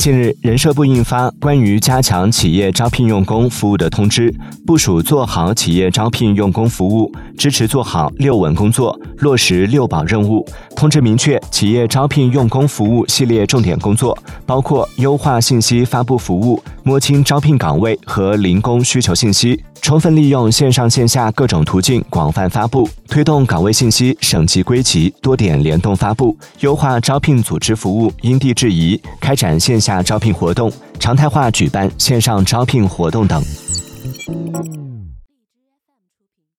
近日，人社部印发关于加强企业招聘用工服务的通知，部署做好企业招聘用工服务，支持做好六稳工作，落实六保任务。通知明确，企业招聘用工服务系列重点工作包括优化信息发布服务，摸清招聘岗位和零工需求信息。充分利用线上线下各种途径广泛发布，推动岗位信息省级归集、多点联动发布，优化招聘组织服务，因地制宜开展线下招聘活动，常态化举办线上招聘活动等。